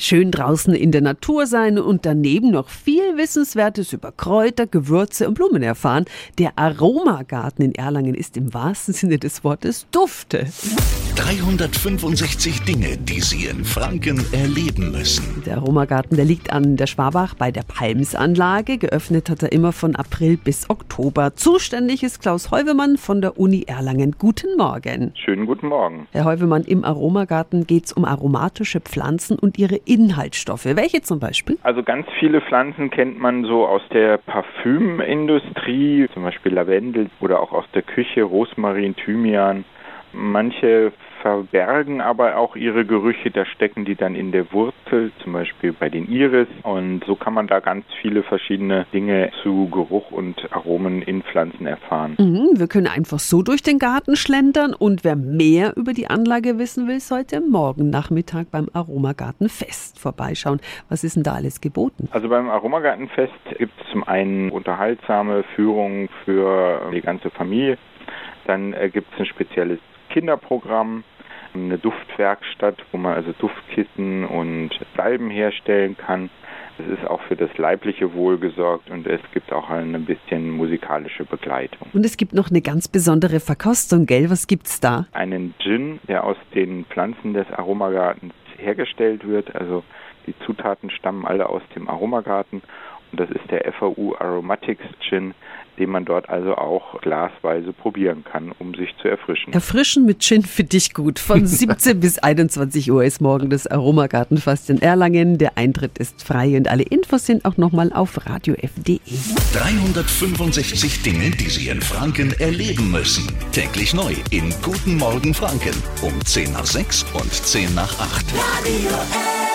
schön draußen in der Natur sein und daneben noch viel Wissenswertes über Kräuter, Gewürze und Blumen erfahren. Der Aromagarten in Erlangen ist im wahrsten Sinne des Wortes dufte. 365 Dinge, die Sie in Franken erleben müssen. Der Aromagarten, der liegt an der Schwabach bei der Palmsanlage. Geöffnet hat er immer von April bis Oktober. Zuständig ist Klaus Heuvemann von der Uni Erlangen. Guten Morgen. Schönen guten Morgen. Herr Heuvemann, im Aromagarten geht es um aromatische Pflanzen und ihre Inhaltsstoffe. Welche zum Beispiel? Also ganz viele Pflanzen kennt man so aus der Parfümindustrie, zum Beispiel Lavendel oder auch aus der Küche, Rosmarin, Thymian. Manche verbergen aber auch ihre Gerüche, da stecken die dann in der Wurzel, zum Beispiel bei den Iris. Und so kann man da ganz viele verschiedene Dinge zu Geruch und Aromen in Pflanzen erfahren. Mhm, wir können einfach so durch den Garten schlendern und wer mehr über die Anlage wissen will, sollte morgen Nachmittag beim Aromagartenfest vorbeischauen. Was ist denn da alles geboten? Also beim Aromagartenfest gibt es zum einen unterhaltsame Führungen für die ganze Familie. Dann äh, gibt es ein spezielles Kinderprogramm, eine Duftwerkstatt, wo man also Duftkissen und Salben herstellen kann. Es ist auch für das leibliche Wohl gesorgt und es gibt auch ein bisschen musikalische Begleitung. Und es gibt noch eine ganz besondere Verkostung, gell? Was gibt's da? Einen Gin, der aus den Pflanzen des Aromagartens hergestellt wird. Also die Zutaten stammen alle aus dem Aromagarten das ist der FAU Aromatics Gin, den man dort also auch glasweise probieren kann, um sich zu erfrischen. Erfrischen mit Gin finde ich gut. Von 17 bis 21 Uhr ist morgen das Aromagartenfest in Erlangen. Der Eintritt ist frei und alle Infos sind auch nochmal auf radiof.de. 365 Dinge, die Sie in Franken erleben müssen. Täglich neu in Guten Morgen Franken um 10 nach 6 und 10 nach 8. Radio F.